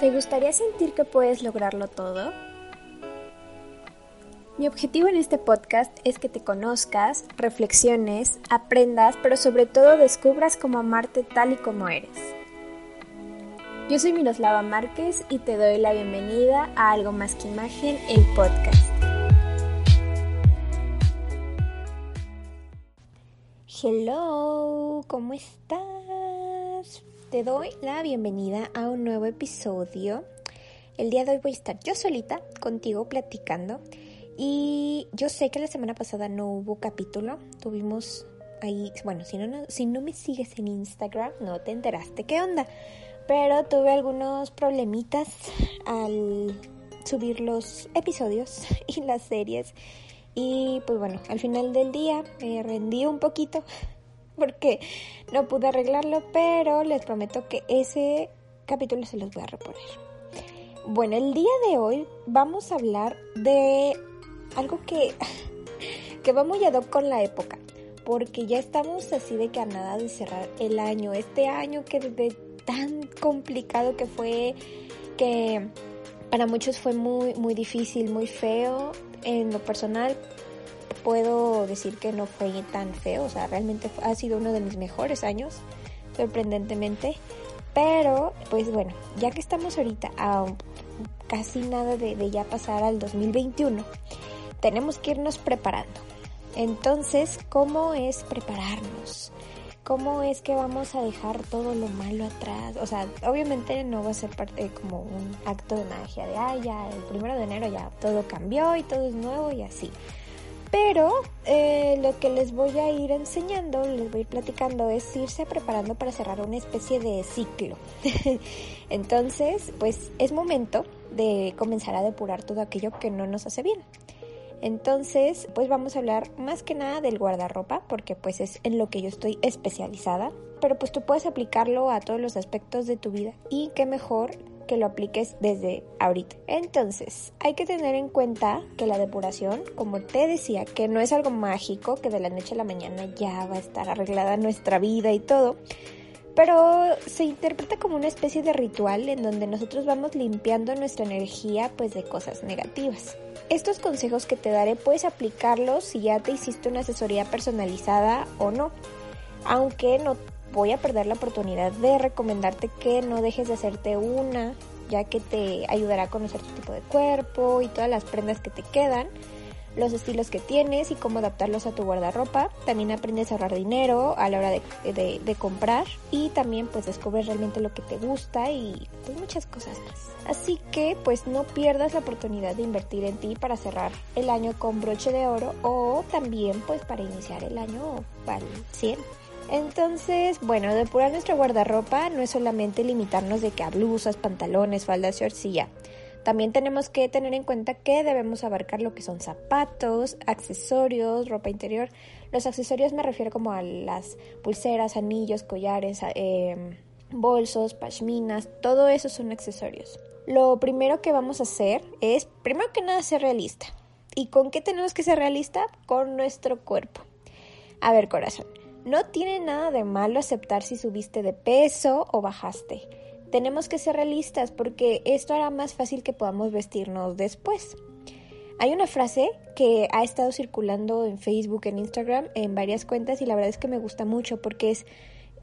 ¿Te gustaría sentir que puedes lograrlo todo? Mi objetivo en este podcast es que te conozcas, reflexiones, aprendas, pero sobre todo descubras cómo amarte tal y como eres. Yo soy Miroslava Márquez y te doy la bienvenida a Algo Más que Imagen, el podcast. Hello, ¿cómo estás? Te doy la bienvenida a un nuevo episodio. El día de hoy voy a estar yo solita contigo platicando. Y yo sé que la semana pasada no hubo capítulo, tuvimos ahí, bueno, si no, si no me sigues en Instagram no te enteraste qué onda, pero tuve algunos problemitas al subir los episodios y las series. Y pues bueno, al final del día me rendí un poquito porque no pude arreglarlo, pero les prometo que ese capítulo se los voy a reponer. Bueno, el día de hoy vamos a hablar de algo que, que va muy ad hoc con la época, porque ya estamos así de que a nada de cerrar el año, este año que de tan complicado que fue, que para muchos fue muy, muy difícil, muy feo. En lo personal, puedo decir que no fue tan feo, o sea, realmente ha sido uno de mis mejores años, sorprendentemente. Pero, pues bueno, ya que estamos ahorita a casi nada de, ya pasar al 2021, tenemos que irnos preparando. Entonces, ¿cómo es prepararnos? ¿Cómo es que vamos a dejar todo lo malo atrás? O sea, obviamente no va a ser parte como un acto de magia de, ah, ya el primero de enero ya todo cambió y todo es nuevo y así. Pero eh, lo que les voy a ir enseñando, les voy a ir platicando, es irse preparando para cerrar una especie de ciclo. Entonces, pues es momento de comenzar a depurar todo aquello que no nos hace bien. Entonces, pues vamos a hablar más que nada del guardarropa, porque pues es en lo que yo estoy especializada. Pero pues tú puedes aplicarlo a todos los aspectos de tu vida y qué mejor que lo apliques desde ahorita. Entonces, hay que tener en cuenta que la depuración, como te decía, que no es algo mágico, que de la noche a la mañana ya va a estar arreglada nuestra vida y todo, pero se interpreta como una especie de ritual en donde nosotros vamos limpiando nuestra energía pues de cosas negativas. Estos consejos que te daré puedes aplicarlos si ya te hiciste una asesoría personalizada o no, aunque no voy a perder la oportunidad de recomendarte que no dejes de hacerte una, ya que te ayudará a conocer tu tipo de cuerpo y todas las prendas que te quedan, los estilos que tienes y cómo adaptarlos a tu guardarropa. También aprendes a ahorrar dinero a la hora de, comprar y también pues descubres realmente lo que te gusta y pues muchas cosas más. Así que pues no pierdas la oportunidad de invertir en ti para cerrar el año con broche de oro o también pues para iniciar el año al 100. Entonces, bueno, depurar nuestra guardarropa no es solamente limitarnos de que a blusas, pantalones, faldas, y ya. También tenemos que tener en cuenta que debemos abarcar lo que son zapatos, accesorios, ropa interior. Los accesorios me refiero como a las pulseras, anillos, collares, em, bolsos, pashminas, todo eso son accesorios. Lo primero que vamos a hacer es, primero que nada, ser realista. ¿Y con qué tenemos que ser realista? Con nuestro cuerpo. A ver, corazón, no tiene nada de malo aceptar si subiste de peso o bajaste. Tenemos que ser realistas porque esto hará más fácil que podamos vestirnos después. Hay una frase que ha estado circulando en Facebook, en Instagram, en varias cuentas y la verdad es que me gusta mucho porque es,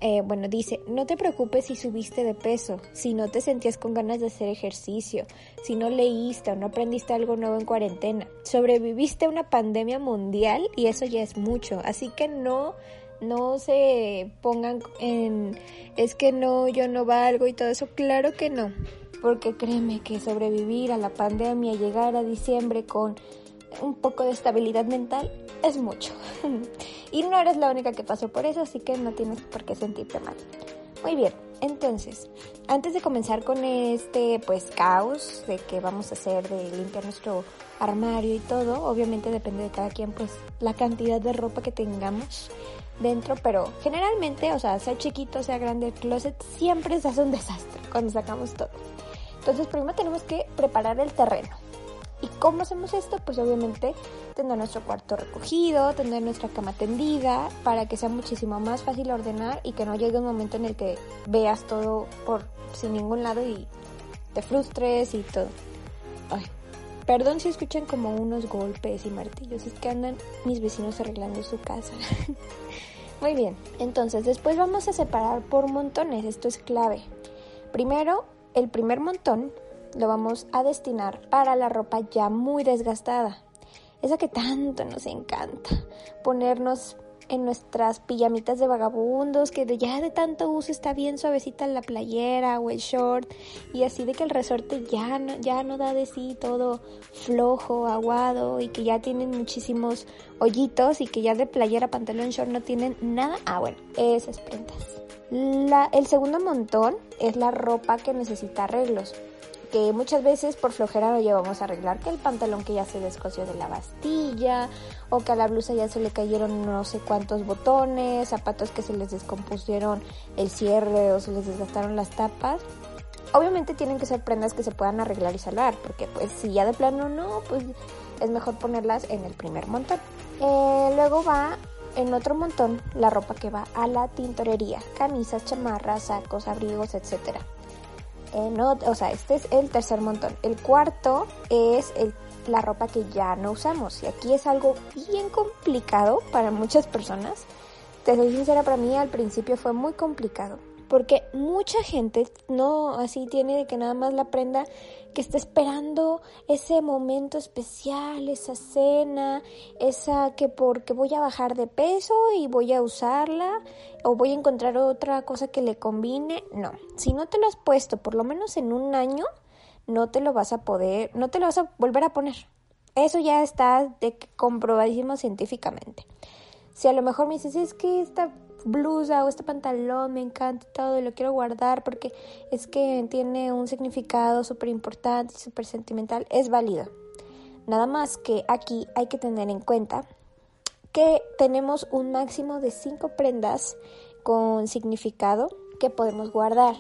eh, bueno, dice, no te preocupes si subiste de peso, si no te sentías con ganas de hacer ejercicio, si no leíste o no aprendiste algo nuevo en cuarentena, sobreviviste a una pandemia mundial y eso ya es mucho, así que no no se pongan en es que no, yo no valgo y todo eso. Claro que no, porque créeme que sobrevivir a la pandemia, llegar a diciembre con un poco de estabilidad mental es mucho. y no eres la única que pasó por eso, así que no tienes por qué sentirte mal. Muy bien, entonces, antes de comenzar con este pues caos de que vamos a hacer de limpiar nuestro armario y todo, obviamente depende de cada quien pues la cantidad de ropa que tengamos dentro, pero generalmente, o sea, sea chiquito, sea grande, el closet siempre se hace un desastre cuando sacamos todo. Entonces, primero tenemos que preparar el terreno. ¿Y cómo hacemos esto? Pues obviamente tener nuestro cuarto recogido, tener nuestra cama tendida, para que sea muchísimo más fácil ordenar y que no llegue un momento en el que veas todo por sin ningún lado y te frustres y todo. Ay, perdón si escuchan como unos golpes y martillos, es que andan mis vecinos arreglando su casa. Muy bien, entonces después vamos a separar por montones, esto es clave. Primero, el primer montón lo vamos a destinar para la ropa ya muy desgastada, esa que tanto nos encanta, ponernos en nuestras pijamitas de vagabundos, que ya de tanto uso está bien suavecita la playera o el short, y así de que el resorte ya no, ya no da de sí todo flojo, aguado, y que ya tienen muchísimos hoyitos, y que ya de playera, pantalón, short no tienen nada. Ah, bueno, esas prendas. La, el segundo montón es la ropa que necesita arreglos que muchas veces por flojera lo llevamos a arreglar, que el pantalón que ya se descosió de la bastilla, o que a la blusa ya se le cayeron no sé cuántos botones, zapatos que se les descompusieron el cierre o se les desgastaron las tapas. Obviamente tienen que ser prendas que se puedan arreglar y salvar, porque pues si ya de plano no, pues es mejor ponerlas en el primer montón. Eh, luego va en otro montón la ropa que va a la tintorería, camisas, chamarras, sacos, abrigos, etcétera. Eh, no, o sea, este es el tercer montón. El cuarto es la ropa que ya no usamos. Y aquí es algo bien complicado para muchas personas. Te soy sincera, para mí al principio fue muy complicado. Porque mucha gente no así tiene de que nada más la prenda que está esperando ese momento especial, esa cena, esa que porque voy a bajar de peso y voy a usarla o voy a encontrar otra cosa que le combine. No, si no te lo has puesto por lo menos en un año, no te lo vas a poder, no te lo vas a volver a poner. Eso ya está de comprobadísimo científicamente. Si a lo mejor me dices, es que esta blusa o este pantalón me encanta todo y lo quiero guardar porque es que tiene un significado súper importante y súper sentimental, es válido. Nada más que aquí hay que tener en cuenta que tenemos un máximo de cinco prendas con significado que podemos guardar.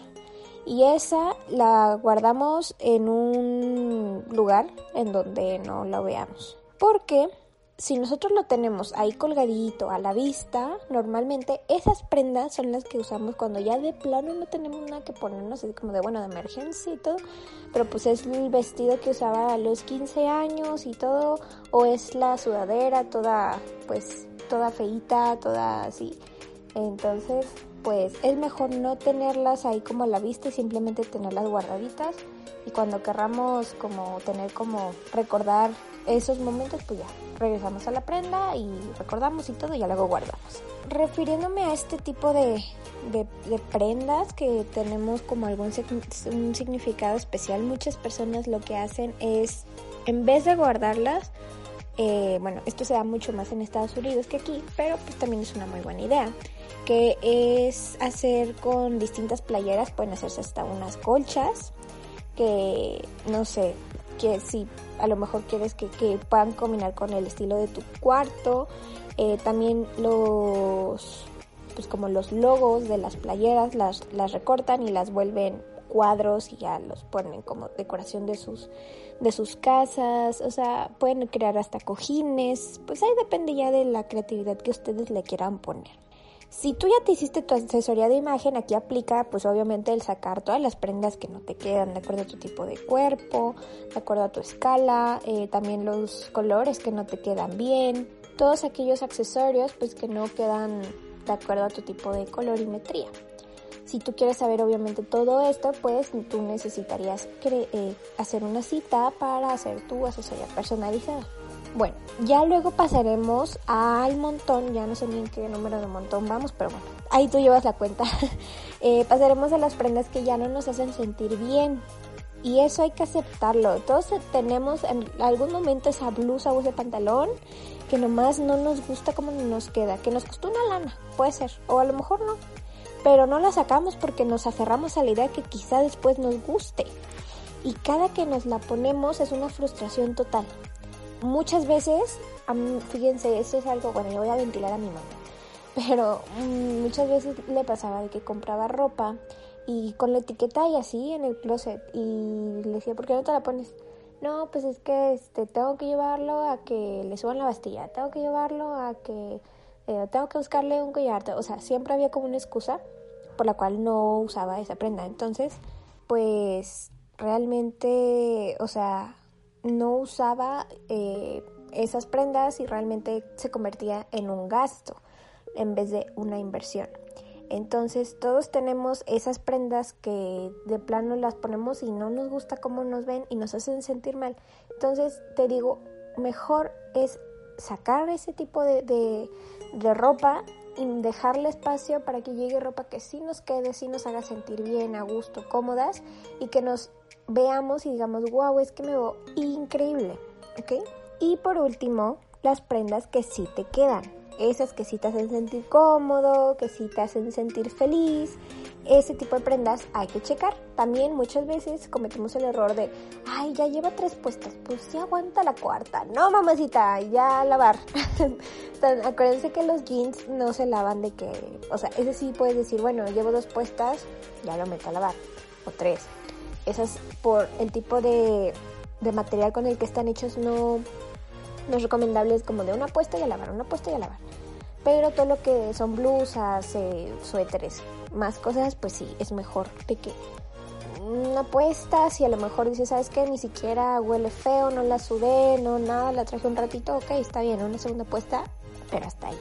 Y esa la guardamos en un lugar en donde no la veamos. Porque si nosotros lo tenemos ahí colgadito a la vista, normalmente esas prendas son las que usamos cuando ya de plano no tenemos nada que ponernos, así como de bueno, de emergencia y todo, pero pues es el vestido que usaba a los 15 años y todo, o es la sudadera toda, pues, toda feita, toda así. Entonces, pues es mejor no tenerlas ahí como a la vista y simplemente tenerlas guardaditas y cuando querramos como tener como recordar esos momentos, pues ya regresamos a la prenda y recordamos y todo y ya luego guardamos. Refiriéndome a este tipo de, de, prendas que tenemos como algún significado especial, muchas personas lo que hacen es, en vez de guardarlas, eh, bueno, esto se da mucho más en Estados Unidos que aquí, pero pues también es una muy buena idea, que es hacer con distintas playeras, pueden hacerse hasta unas colchas, que no sé, que si a lo mejor quieres que, puedan combinar con el estilo de tu cuarto. Eh, también los, pues como los logos de las playeras las, las recortan y las vuelven cuadros y ya los ponen como decoración de sus de sus casas, o sea, pueden crear hasta cojines, pues ahí depende ya de la creatividad que ustedes le quieran poner. Si tú ya te hiciste tu asesoría de imagen, aquí aplica pues obviamente el sacar todas las prendas que no te quedan de acuerdo a tu tipo de cuerpo, de acuerdo a tu escala, eh, también los colores que no te quedan bien, todos aquellos accesorios pues que no quedan de acuerdo a tu tipo de colorimetría. Si tú quieres saber obviamente todo esto, pues tú necesitarías eh, hacer una cita para hacer tu asesoría personalizada. Bueno, ya luego pasaremos al montón, ya no sé ni en qué número de montón vamos, pero bueno, ahí tú llevas la cuenta. Eh, pasaremos a las prendas que ya no nos hacen sentir bien. Y eso hay que aceptarlo. Todos tenemos en algún momento esa blusa o ese pantalón que nomás no nos gusta como nos queda, que nos costó una lana, puede ser, o a lo mejor no. Pero no la sacamos porque nos aferramos a la idea que quizá después nos guste. Y cada que nos la ponemos es una frustración total muchas veces, fíjense, eso es algo, bueno, yo voy a ventilar a mi mamá, pero mm, muchas veces le pasaba de que compraba ropa y con la etiqueta y así en el closet y le decía, ¿por qué no te la pones? No, pues es que este, tengo que llevarlo a que le suban la bastilla, tengo que llevarlo a que eh, tengo que buscarle un collar, o sea, siempre había como una excusa por la cual no usaba esa prenda. Entonces, pues realmente, o sea, no usaba eh, esas prendas y realmente se convertía en un gasto en vez de una inversión. Entonces todos tenemos esas prendas que de plano las ponemos y no nos gusta cómo nos ven y nos hacen sentir mal. Entonces te digo, mejor es sacar ese tipo de, de, ropa y dejarle espacio para que llegue ropa que sí nos quede, sí nos haga sentir bien, a gusto, cómodas y que nos veamos y digamos, wow, es que me veo increíble, ¿ok? Y por último, las prendas que sí te quedan. Esas que sí te hacen sentir cómodo, que sí te hacen sentir feliz. Ese tipo de prendas hay que checar. También muchas veces cometemos el error de, ay, ya lleva tres puestas, pues sí aguanta la cuarta. No, mamacita, ya a lavar. acuérdense que los jeans no se lavan de que, o sea, ese sí puedes decir, bueno, llevo dos puestas, ya lo meto a lavar. O tres. Esas por el tipo de, de material con el que están hechos no no es recomendable, es como de una puesta y a lavar, una puesta y a lavar. Pero todo lo que son blusas, eh, suéteres, más cosas, pues sí, es mejor de que una puesta, si a lo mejor dices, ¿sabes qué? Ni siquiera huele feo, no la sudé, no nada, la traje un ratito, ok, está bien, una segunda puesta, pero hasta ahí.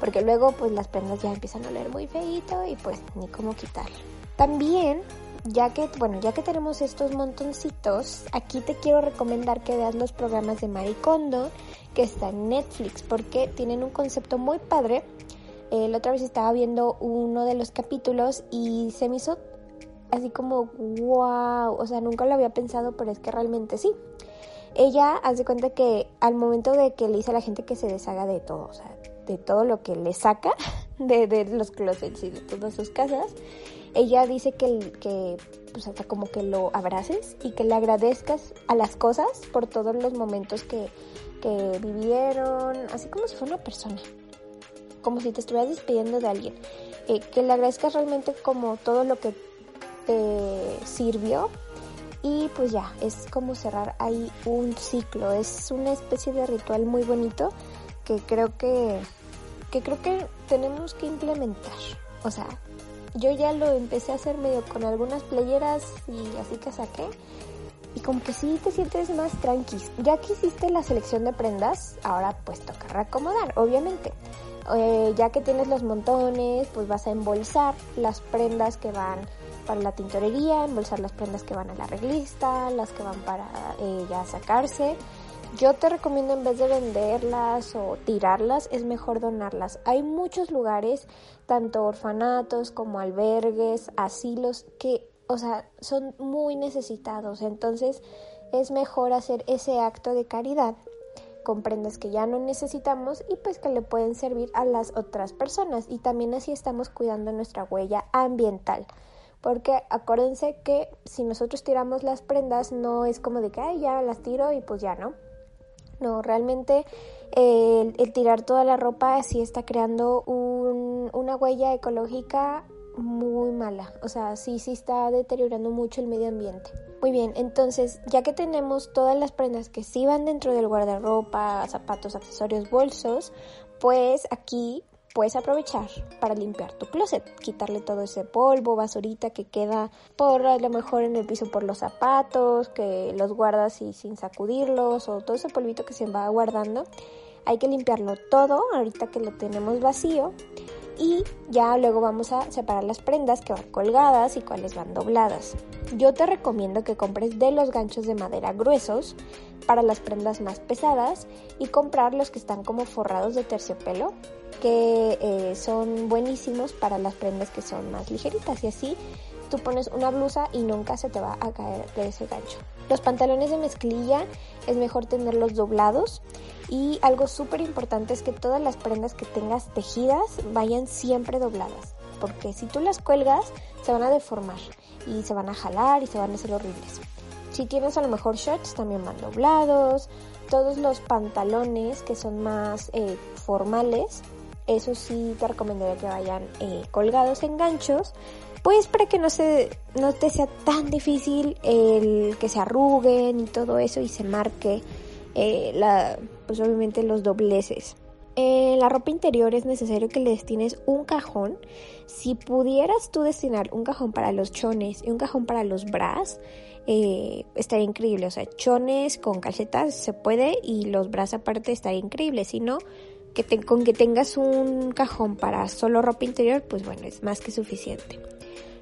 Porque luego pues las prendas ya empiezan a oler muy feito y pues ni cómo quitarla. También ya que, bueno, ya que tenemos estos montoncitos, aquí te quiero recomendar que veas los programas de Maricondo que está en Netflix porque tienen un concepto muy padre. Eh, la otra vez estaba viendo uno de los capítulos y se me hizo así como wow, o sea, nunca lo había pensado, pero es que realmente sí. Ella hace cuenta que al momento de que le dice a la gente que se deshaga de todo, o sea, de todo lo que le saca de, de los closets y de todas sus casas, ella dice que, que pues hasta como que lo abraces y que le agradezcas a las cosas por todos los momentos que, que vivieron, así como si fuera una persona, como si te estuvieras despidiendo de alguien, eh, que le agradezcas realmente como todo lo que te sirvió y pues ya, es como cerrar ahí un ciclo, es una especie de ritual muy bonito que creo que, que creo que tenemos que implementar, o sea, yo ya lo empecé a hacer medio con algunas playeras y así que saqué. Y como que sí te sientes más tranqui. Ya que hiciste la selección de prendas, ahora pues toca reacomodar, obviamente. Eh, ya que tienes los montones, pues vas a embolsar las prendas que van para la tintorería, embolsar las prendas que van a la reglista, las que van para eh, ya sacarse yo te recomiendo en vez de venderlas o tirarlas, es mejor donarlas. Hay muchos lugares, tanto orfanatos como albergues, asilos, que, o sea, son muy necesitados. Entonces es mejor hacer ese acto de caridad con prendas que ya no necesitamos y pues que le pueden servir a las otras personas. Y también así estamos cuidando nuestra huella ambiental. Porque acuérdense que si nosotros tiramos las prendas no es como de que Ay, ya las tiro y pues ya no no, realmente el, tirar toda la ropa sí está creando una huella ecológica muy mala. O sea, sí, sí está deteriorando mucho el medio ambiente. Muy bien, entonces, ya que tenemos todas las prendas que sí van dentro del guardarropa, zapatos, accesorios, bolsos, pues aquí puedes aprovechar para limpiar tu closet, quitarle todo ese polvo, basurita que queda por a lo mejor en el piso por los zapatos, que los guardas y sin sacudirlos o todo ese polvito que se va guardando. Hay que limpiarlo todo ahorita que lo tenemos vacío y ya luego vamos a separar las prendas que van colgadas y cuáles van dobladas. Yo te recomiendo que compres de los ganchos de madera gruesos para las prendas más pesadas y comprar los que están como forrados de terciopelo que eh, son buenísimos para las prendas que son más ligeritas y así tú pones una blusa y nunca se te va a caer de ese gancho. Los pantalones de mezclilla es mejor tenerlos doblados y algo súper importante es que todas las prendas que tengas tejidas vayan siempre dobladas porque si tú las cuelgas se van a deformar y se van a jalar y se van a hacer horribles. Si tienes a lo mejor shorts también van doblados, todos los pantalones que son más eh, formales, eso sí te recomendaría que vayan eh, colgados en ganchos pues para que no se no te sea tan difícil el que se arruguen y todo eso y se marque eh, la pues obviamente los dobleces En la ropa interior es necesario que le destines un cajón. Si pudieras tú destinar un cajón para los chones y un cajón para los bras, eh, estaría increíble. O sea, chones con calcetas se puede y los bras aparte estaría increíble. Si no, que con que tengas un cajón para solo ropa interior, pues bueno, es más que suficiente.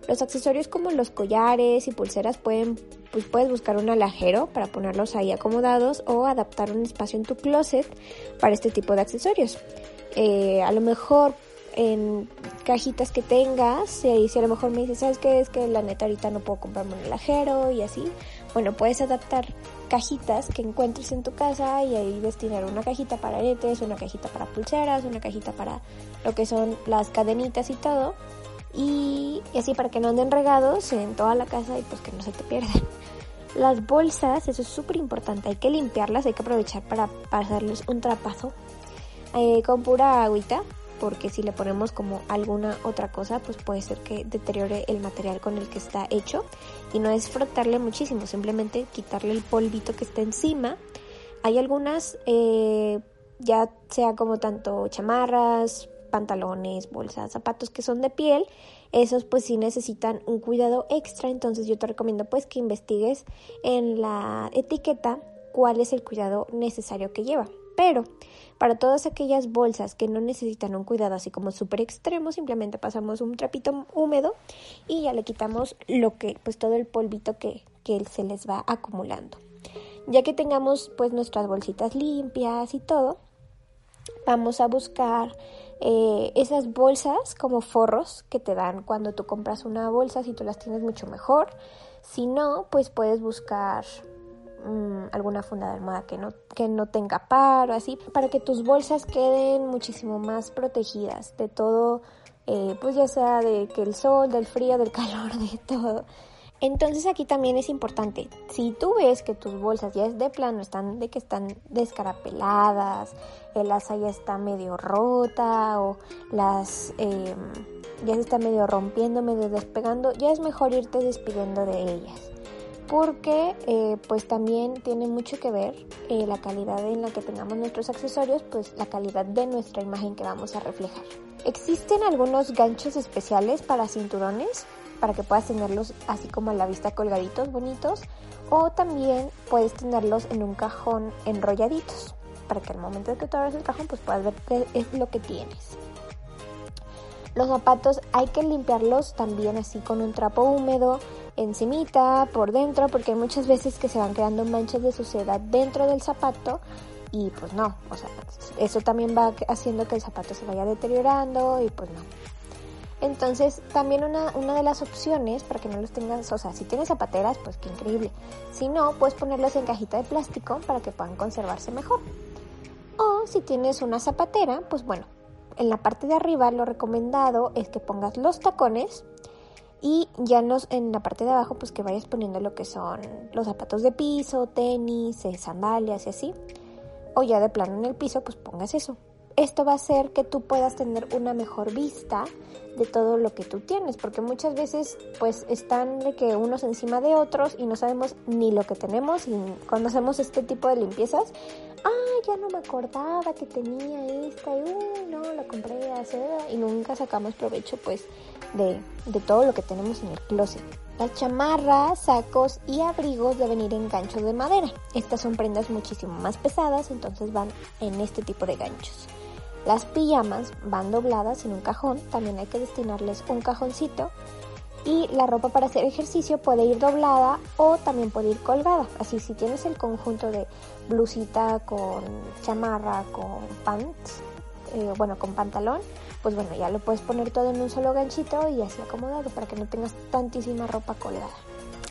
Los accesorios como los collares y pulseras pueden, pues puedes buscar un alajero para ponerlos ahí acomodados o adaptar un espacio en tu closet para este tipo de accesorios. Eh, a lo mejor en cajitas que tengas, si, si a lo mejor me dices, ¿sabes qué? Es que la neta ahorita no puedo comprarme un alajero y así. Bueno, puedes adaptar cajitas que encuentres en tu casa y ahí destinar una cajita para aretes, una cajita para pulseras, una cajita para lo que son las cadenitas y todo y, así para que no anden regados en toda la casa y pues que no se te pierdan. Las bolsas, eso es súper importante, hay que limpiarlas, hay que aprovechar para pasarles un trapazo eh, con pura agüita, porque si le ponemos como alguna otra cosa, pues puede ser que deteriore el material con el que está hecho. Y no es frotarle muchísimo, simplemente quitarle el polvito que está encima. Hay algunas, eh, ya sea como tanto chamarras, pantalones, bolsas, zapatos que son de piel, esos pues sí necesitan un cuidado extra, entonces yo te recomiendo pues que investigues en la etiqueta cuál es el cuidado necesario que lleva. Pero para todas aquellas bolsas que no necesitan un cuidado así como súper extremo, simplemente pasamos un trapito húmedo y ya le quitamos lo que, pues todo el polvito que, que se les va acumulando. Ya que tengamos pues nuestras bolsitas limpias y todo, vamos a buscar eh, esas bolsas como forros que te dan cuando tú compras una bolsa, si tú las tienes mucho mejor. Si no, pues puedes buscar mm, alguna funda de almohada que no, que no tenga par o así, para que tus bolsas queden muchísimo más protegidas de todo, eh, pues ya sea de que el sol, del frío, del calor, de todo. Entonces aquí también es importante, si tú ves que tus bolsas ya es de plano, están de que están descarapeladas, el asa ya está medio rota o las em, ya se está medio rompiendo, medio despegando, ya es mejor irte despidiendo de ellas. Porque eh, pues también tiene mucho que ver eh, la calidad en la que tengamos nuestros accesorios, pues la calidad de nuestra imagen que vamos a reflejar. Existen algunos ganchos especiales para cinturones para que puedas tenerlos así como a la vista colgaditos, bonitos. O también puedes tenerlos en un cajón enrolladitos, para que al momento de que tú abras el cajón pues puedas ver qué es lo que tienes. Los zapatos hay que limpiarlos también así con un trapo húmedo, encimita, por dentro, porque hay muchas veces que se van quedando manchas de suciedad dentro del zapato y pues no, o sea, eso también va haciendo que el zapato se vaya deteriorando y pues no. Entonces, también una, una de las opciones para que no los tengas, o sea, si tienes zapateras, pues qué increíble. Si no, puedes ponerlos en cajita de plástico para que puedan conservarse mejor. O si tienes una zapatera, pues bueno, en la parte de arriba lo recomendado es que pongas los tacones y ya en la parte de abajo pues que vayas poniendo lo que son los zapatos de piso, tenis, eh, sandalias y así. O ya de plano en el piso pues pongas eso. Esto va a hacer que tú puedas tener una mejor vista de todo lo que tú tienes, porque muchas veces pues están de que unos encima de otros y no sabemos ni lo que tenemos y cuando hacemos este tipo de limpiezas, ah, ya no me acordaba que tenía esta y uh, no, la compré hace y nunca sacamos provecho pues de, de todo lo que tenemos en el closet. Las chamarras, sacos y abrigos deben ir en ganchos de madera. Estas son prendas muchísimo más pesadas, entonces van en este tipo de ganchos. Las pijamas van dobladas en un cajón, también hay que destinarles un cajoncito. Y la ropa para hacer ejercicio puede ir doblada o también puede ir colgada. Así si tienes el conjunto de blusita con chamarra, con pants, eh, bueno, con pantalón, pues bueno, ya lo puedes poner todo en un solo ganchito y así acomodado para que no tengas tantísima ropa colgada.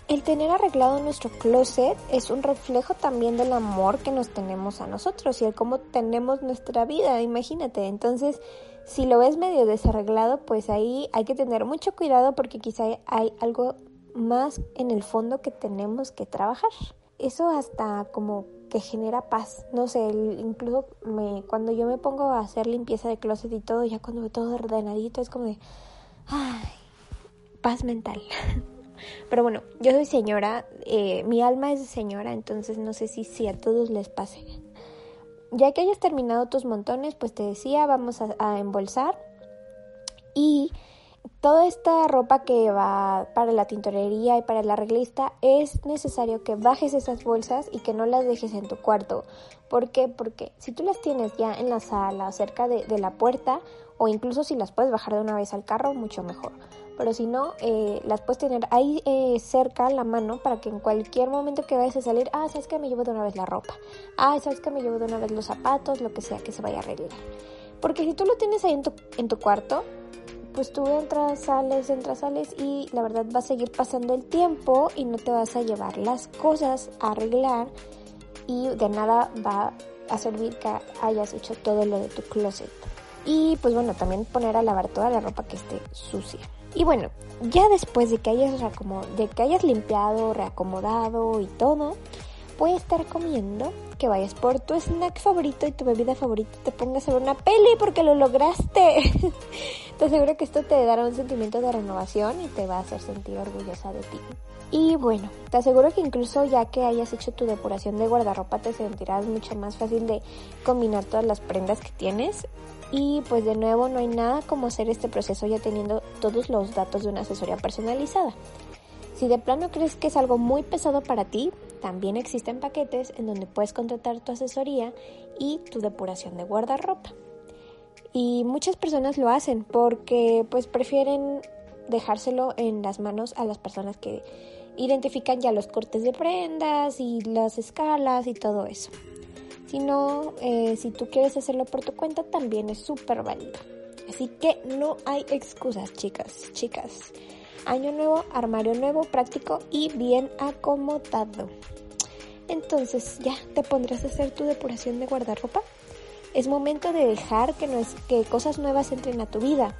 El tener arreglado nuestro closet es un reflejo también del amor que nos tenemos a nosotros y de cómo tenemos nuestra vida, imagínate. Entonces, si lo ves medio desarreglado, pues ahí hay que tener mucho cuidado porque quizá hay algo más en el fondo que tenemos que trabajar. Eso hasta como que genera paz. No sé, incluso me, cuando yo me pongo a hacer limpieza de closet y todo, ya cuando todo ordenadito, es como de, ay, paz mental. Pero bueno, yo soy señora, eh, mi alma es señora, entonces no sé si, si a todos les pase. Ya que hayas terminado tus montones, pues te decía, vamos a, embolsar y toda esta ropa que va para la tintorería y para la arreglista es necesario que bajes esas bolsas y que no las dejes en tu cuarto. ¿Por qué? Porque si tú las tienes ya en la sala, cerca de, de la puerta, o incluso si las puedes bajar de una vez al carro, mucho mejor pero si no, eh, las puedes tener ahí eh, cerca la mano para que en cualquier momento que vayas a salir, ah, sabes que me llevo de una vez la ropa, ah, sabes que me llevo de una vez los zapatos, lo que sea que se vaya a arreglar. Porque si tú lo tienes ahí en tu, en tu cuarto, pues tú entras, sales, entras, sales y la verdad va a seguir pasando el tiempo y no te vas a llevar las cosas a arreglar y de nada va a servir que hayas hecho todo lo de tu closet. Y pues bueno, también poner a lavar toda la ropa que esté sucia. Y bueno, ya después de que hayas, de que hayas limpiado, reacomodado y todo, puedes te recomiendo que vayas por tu snack favorito y tu bebida favorita y te pongas a ver una peli porque lo lograste. te aseguro que esto te dará un sentimiento de renovación y te va a hacer sentir orgullosa de ti. Y bueno, te aseguro que incluso ya que hayas hecho tu depuración de guardarropa te sentirás mucho más fácil de combinar todas las prendas que tienes y pues de nuevo no hay nada como hacer este proceso ya teniendo todos los datos de una asesoría personalizada. Si de plano crees que es algo muy pesado para ti, también existen paquetes en donde puedes contratar tu asesoría y tu depuración de guardarropa. Y muchas personas lo hacen porque pues prefieren dejárselo en las manos a las personas que identifican ya los cortes de prendas y las escalas y todo eso. Si no, eh, si tú quieres hacerlo por tu cuenta, también es súper válido. Así que no hay excusas, chicas, chicas. Año nuevo, armario nuevo, práctico y bien acomodado. Entonces, ya te pondrás a hacer tu depuración de guardarropa. Es momento de dejar que, no es, que cosas nuevas entren a tu vida.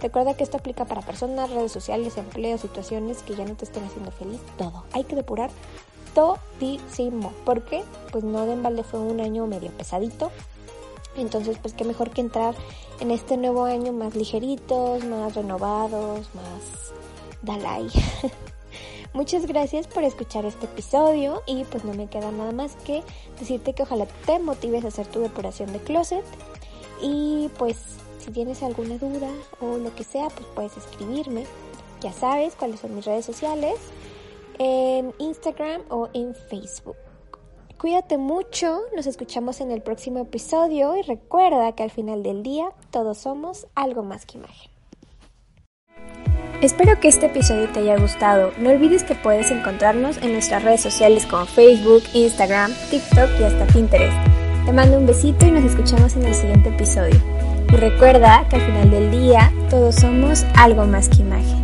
Recuerda que esto aplica para personas, redes sociales, empleos, situaciones que ya no te estén haciendo feliz. Todo. Hay que depurar todísimo. ¿Por qué? Pues no de embalde fue un año medio pesadito. Entonces, pues qué mejor que entrar en este nuevo año más ligeritos, más renovados, más Dalai. Muchas gracias por escuchar este episodio y pues no me queda nada más que decirte que ojalá te motives a hacer tu depuración de closet y pues si tienes alguna duda o lo que sea pues puedes escribirme. Ya sabes cuáles son mis redes sociales en Instagram o en Facebook. Cuídate mucho, nos escuchamos en el próximo episodio y recuerda que al final del día todos somos algo más que imagen. Espero que este episodio te haya gustado. No olvides que puedes encontrarnos en nuestras redes sociales como Facebook, Instagram, TikTok y hasta Pinterest. Te mando un besito y nos escuchamos en el siguiente episodio. Y recuerda que al final del día todos somos algo más que imagen.